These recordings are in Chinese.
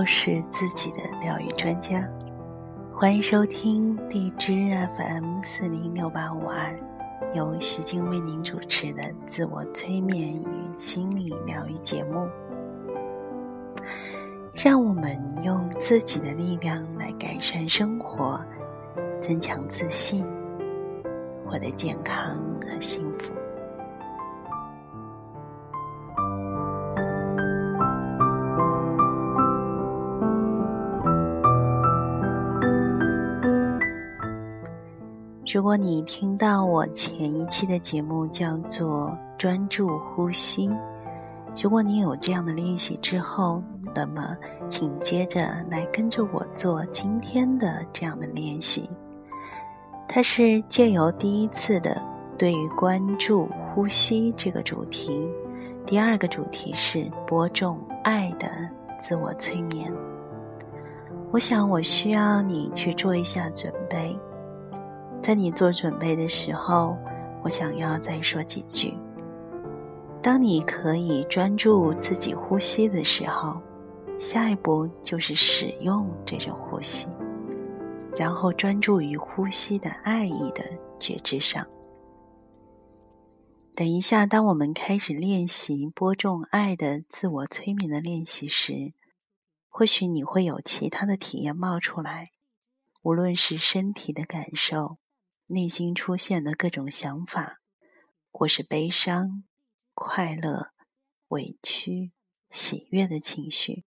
都是自己的疗愈专家，欢迎收听荔枝 FM 四零六八五二，由徐静为您主持的自我催眠与心理疗愈节目。让我们用自己的力量来改善生活，增强自信，获得健康和幸福。如果你听到我前一期的节目叫做“专注呼吸”，如果你有这样的练习之后，那么请接着来跟着我做今天的这样的练习。它是借由第一次的对于关注呼吸这个主题，第二个主题是播种爱的自我催眠。我想我需要你去做一下准备。在你做准备的时候，我想要再说几句。当你可以专注自己呼吸的时候，下一步就是使用这种呼吸，然后专注于呼吸的爱意的觉知上。等一下，当我们开始练习播种爱的自我催眠的练习时，或许你会有其他的体验冒出来，无论是身体的感受。内心出现的各种想法，或是悲伤、快乐、委屈、喜悦的情绪，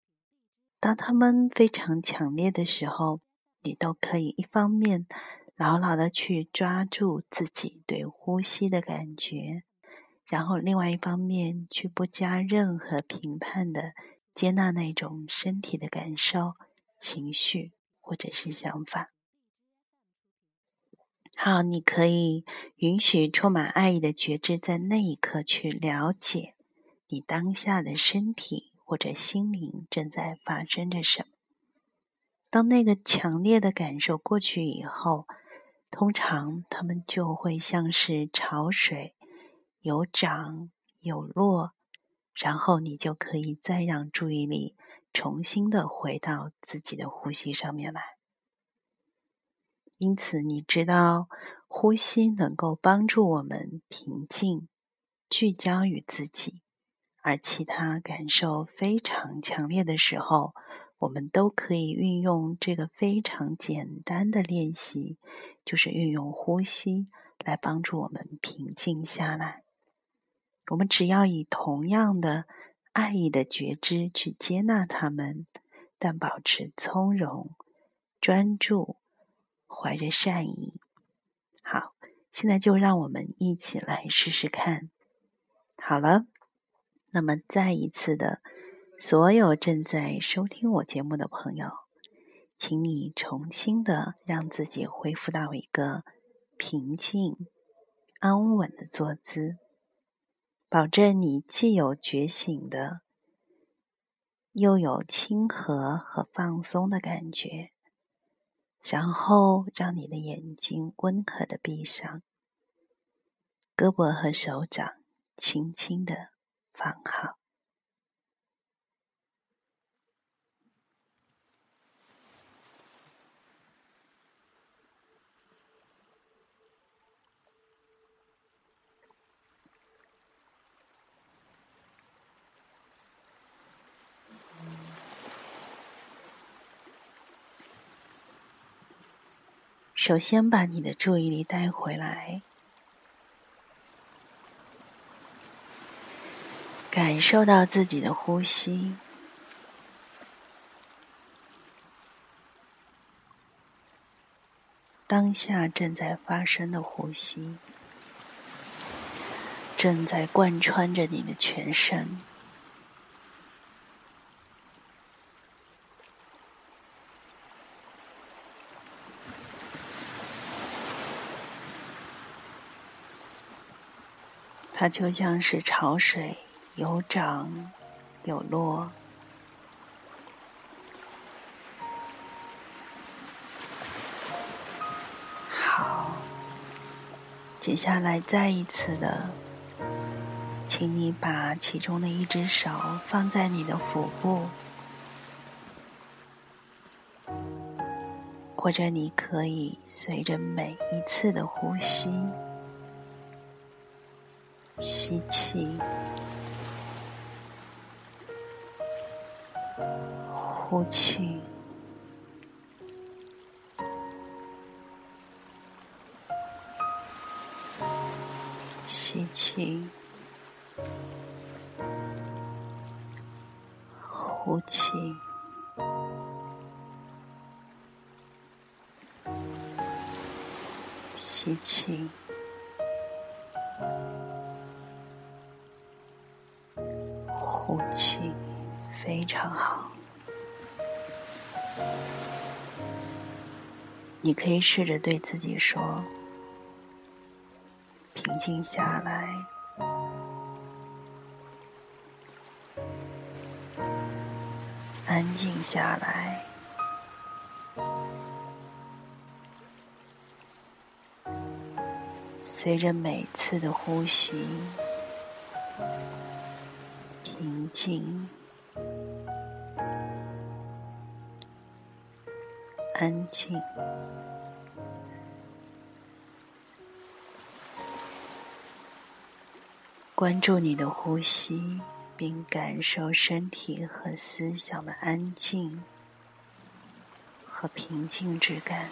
当他们非常强烈的时候，你都可以一方面牢牢的去抓住自己对呼吸的感觉，然后另外一方面去不加任何评判的接纳那种身体的感受、情绪或者是想法。好，你可以允许充满爱意的觉知在那一刻去了解你当下的身体或者心灵正在发生着什么。当那个强烈的感受过去以后，通常它们就会像是潮水，有涨有落，然后你就可以再让注意力重新的回到自己的呼吸上面来。因此，你知道，呼吸能够帮助我们平静、聚焦于自己，而其他感受非常强烈的时候，我们都可以运用这个非常简单的练习，就是运用呼吸来帮助我们平静下来。我们只要以同样的爱意的觉知去接纳他们，但保持从容、专注。怀着善意，好，现在就让我们一起来试试看。好了，那么再一次的，所有正在收听我节目的朋友，请你重新的让自己恢复到一个平静、安稳的坐姿，保证你既有觉醒的，又有亲和和放松的感觉。然后让你的眼睛温和的闭上，胳膊和手掌轻轻的放好。首先，把你的注意力带回来，感受到自己的呼吸，当下正在发生的呼吸，正在贯穿着你的全身。它就像是潮水，有涨有落。好，接下来再一次的，请你把其中的一只手放在你的腹部，或者你可以随着每一次的呼吸，吸气，呼气，吸气，呼气。吸气，常好。你可以试着对自己说：“平静下来，安静下来。”随着每次的呼吸，平静、安静，关注你的呼吸，并感受身体和思想的安静和平静之感。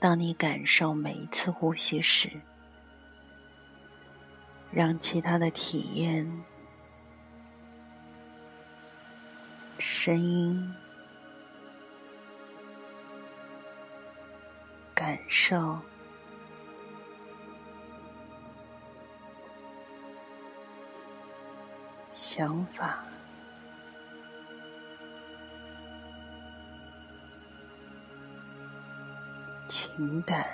当你感受每一次呼吸时，让其他的体验、声音、感受、想法。情感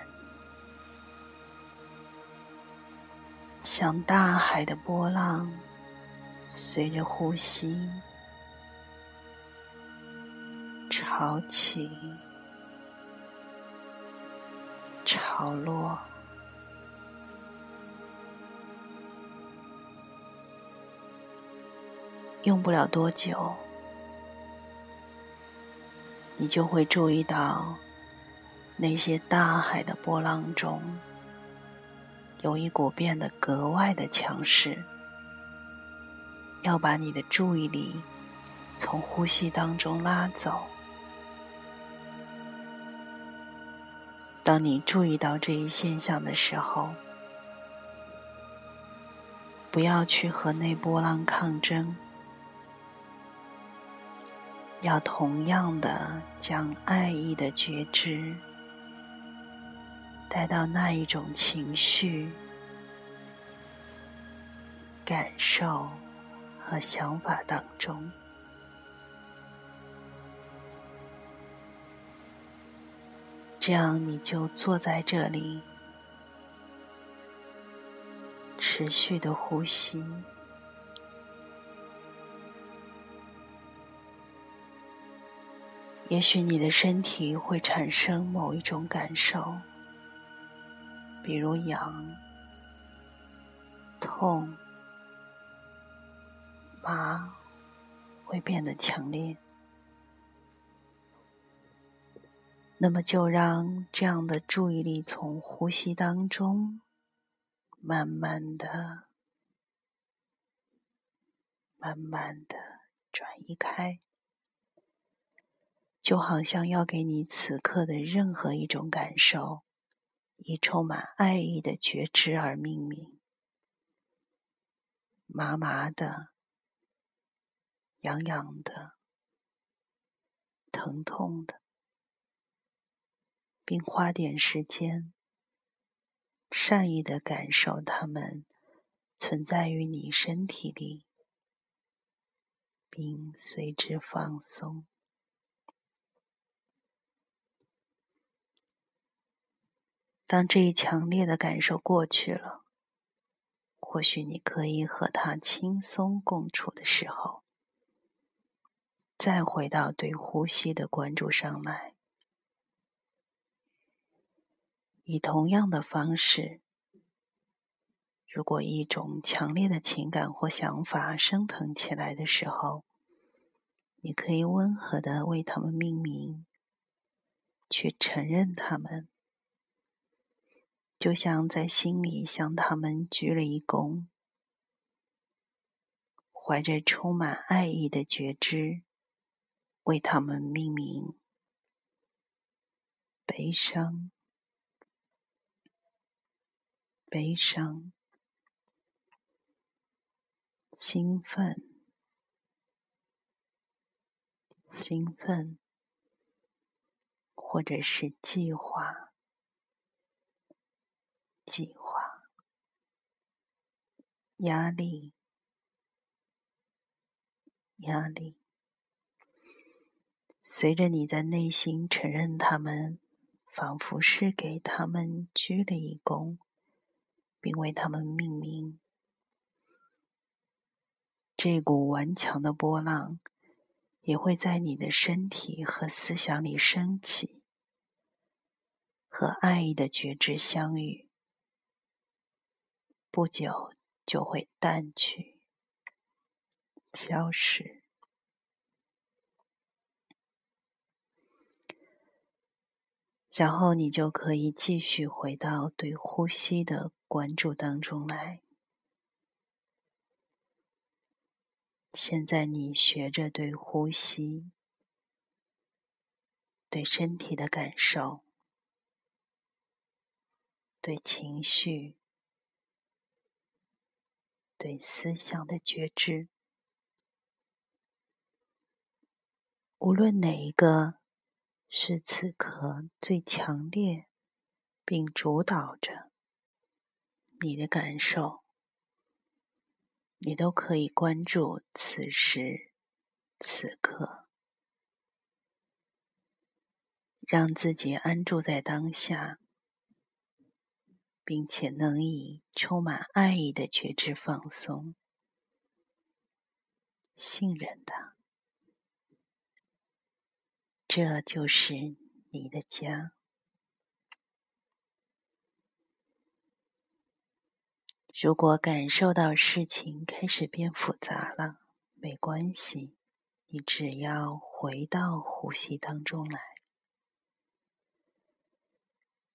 像大海的波浪，随着呼吸潮起潮落。用不了多久，你就会注意到。那些大海的波浪中，有一股变得格外的强势，要把你的注意力从呼吸当中拉走。当你注意到这一现象的时候，不要去和那波浪抗争，要同样的将爱意的觉知。带到那一种情绪、感受和想法当中，这样你就坐在这里，持续的呼吸。也许你的身体会产生某一种感受。比如痒、痛、麻，会变得强烈。那么，就让这样的注意力从呼吸当中，慢慢的、慢慢的转移开，就好像要给你此刻的任何一种感受。以充满爱意的觉知而命名，麻麻的、痒痒的、疼痛的，并花点时间，善意的感受它们存在于你身体里，并随之放松。当这一强烈的感受过去了，或许你可以和他轻松共处的时候，再回到对呼吸的关注上来。以同样的方式，如果一种强烈的情感或想法升腾起来的时候，你可以温和的为他们命名，去承认他们，就像在心里向他们鞠了一躬，怀着充满爱意的觉知，为他们命名：悲伤。悲伤、兴奋、兴奋，或者是计划、计划、压力、压力。随着你在内心承认他们，仿佛是给他们鞠了一躬。并为他们命名。这股顽强的波浪也会在你的身体和思想里升起，和爱意的觉知相遇，不久就会淡去、消失。然后你就可以继续回到对呼吸的关注当中来。现在你学着对呼吸、对身体的感受、对情绪、对思想的觉知，无论哪一个。是此刻最强烈，并主导着你的感受，你都可以关注此时此刻，让自己安住在当下，并且能以充满爱意的觉知放松、信任的。这就是你的家。如果感受到事情开始变复杂了，没关系，你只要回到呼吸当中来，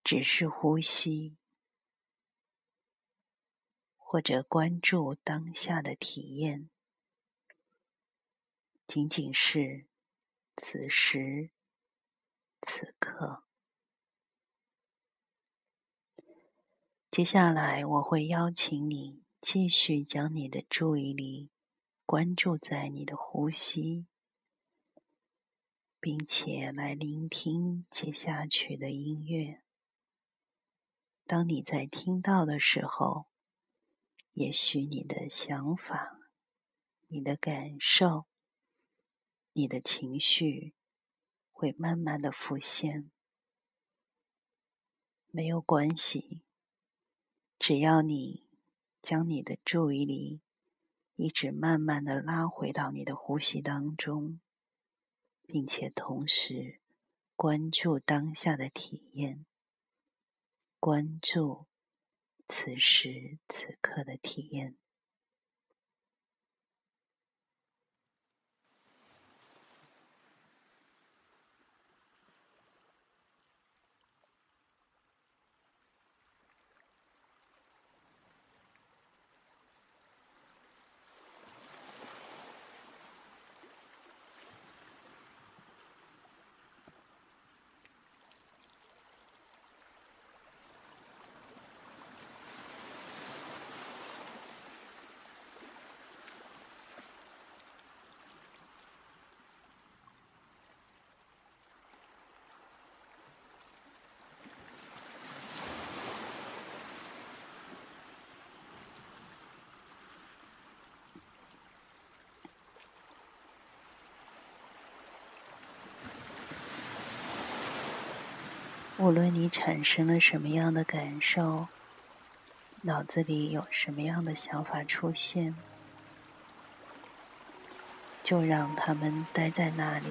只是呼吸，或者关注当下的体验，仅仅是。此时此刻，接下来我会邀请你继续将你的注意力关注在你的呼吸，并且来聆听接下去的音乐。当你在听到的时候，也许你的想法、你的感受。你的情绪会慢慢的浮现，没有关系，只要你将你的注意力一直慢慢的拉回到你的呼吸当中，并且同时关注当下的体验，关注此时此刻的体验。无论你产生了什么样的感受，脑子里有什么样的想法出现，就让他们待在那里，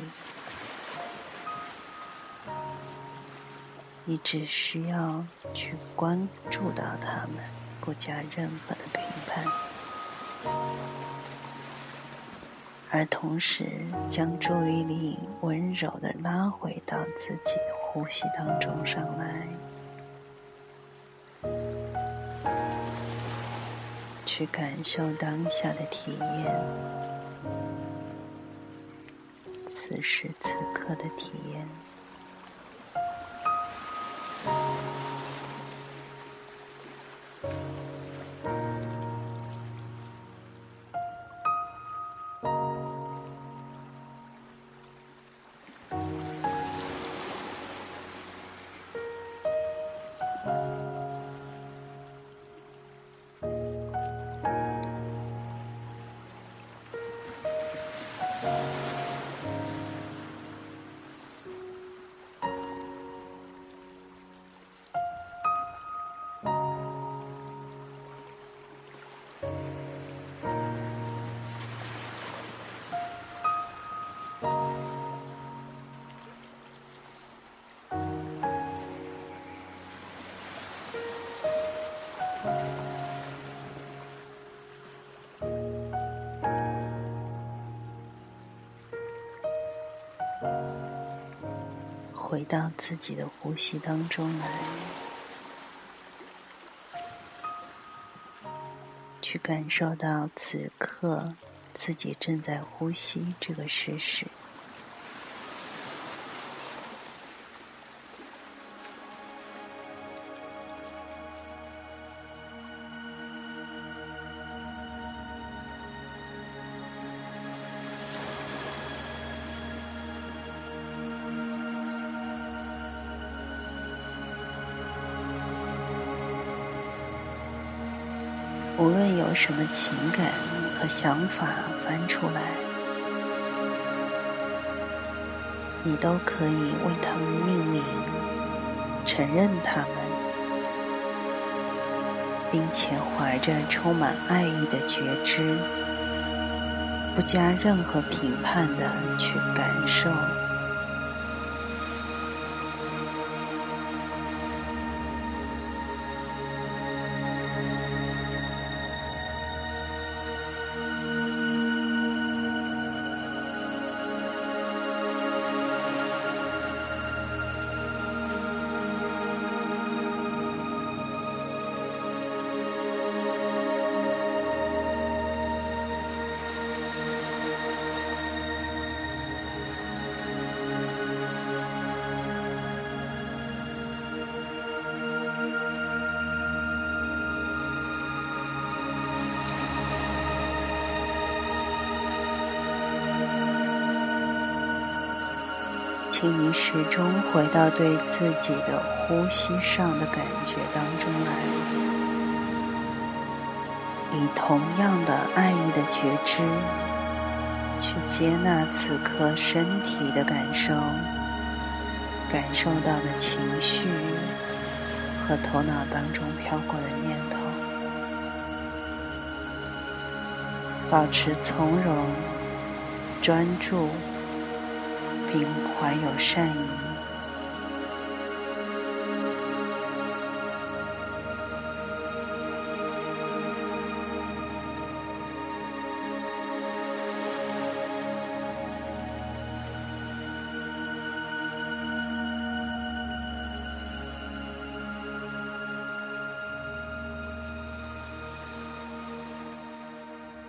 你只需要去关注到他们，不加任何的评判，而同时将注意力温柔的拉回到自己的呼吸当中上来，去感受当下的体验，此时此刻的体验。回到自己的呼吸当中来，去感受到此刻自己正在呼吸这个事实。无论有什么情感和想法翻出来，你都可以为他们命名，承认他们，并且怀着充满爱意的觉知，不加任何评判的去感受。请你始终回到对自己的呼吸上的感觉当中来，以同样的爱意的觉知去接纳此刻身体的感受，感受到的情绪和头脑当中飘过的念头，保持从容、专注。并怀有善意，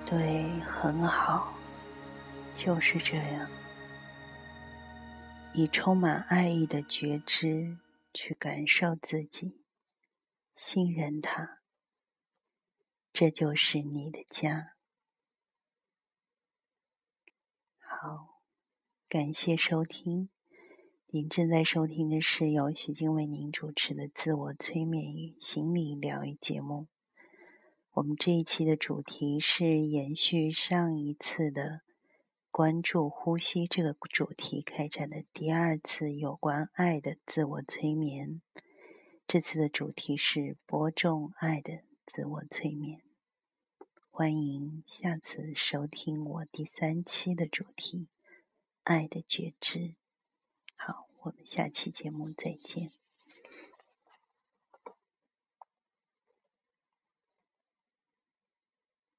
对，很好，就是这样。以充满爱意的觉知去感受自己，信任他，这就是你的家。好，感谢收听。您正在收听的是由徐静为您主持的自我催眠与心理疗愈节目。我们这一期的主题是延续上一次的。关注呼吸这个主题开展的第二次有关爱的自我催眠，这次的主题是播种爱的自我催眠。欢迎下次收听我第三期的主题——爱的觉知。好，我们下期节目再见。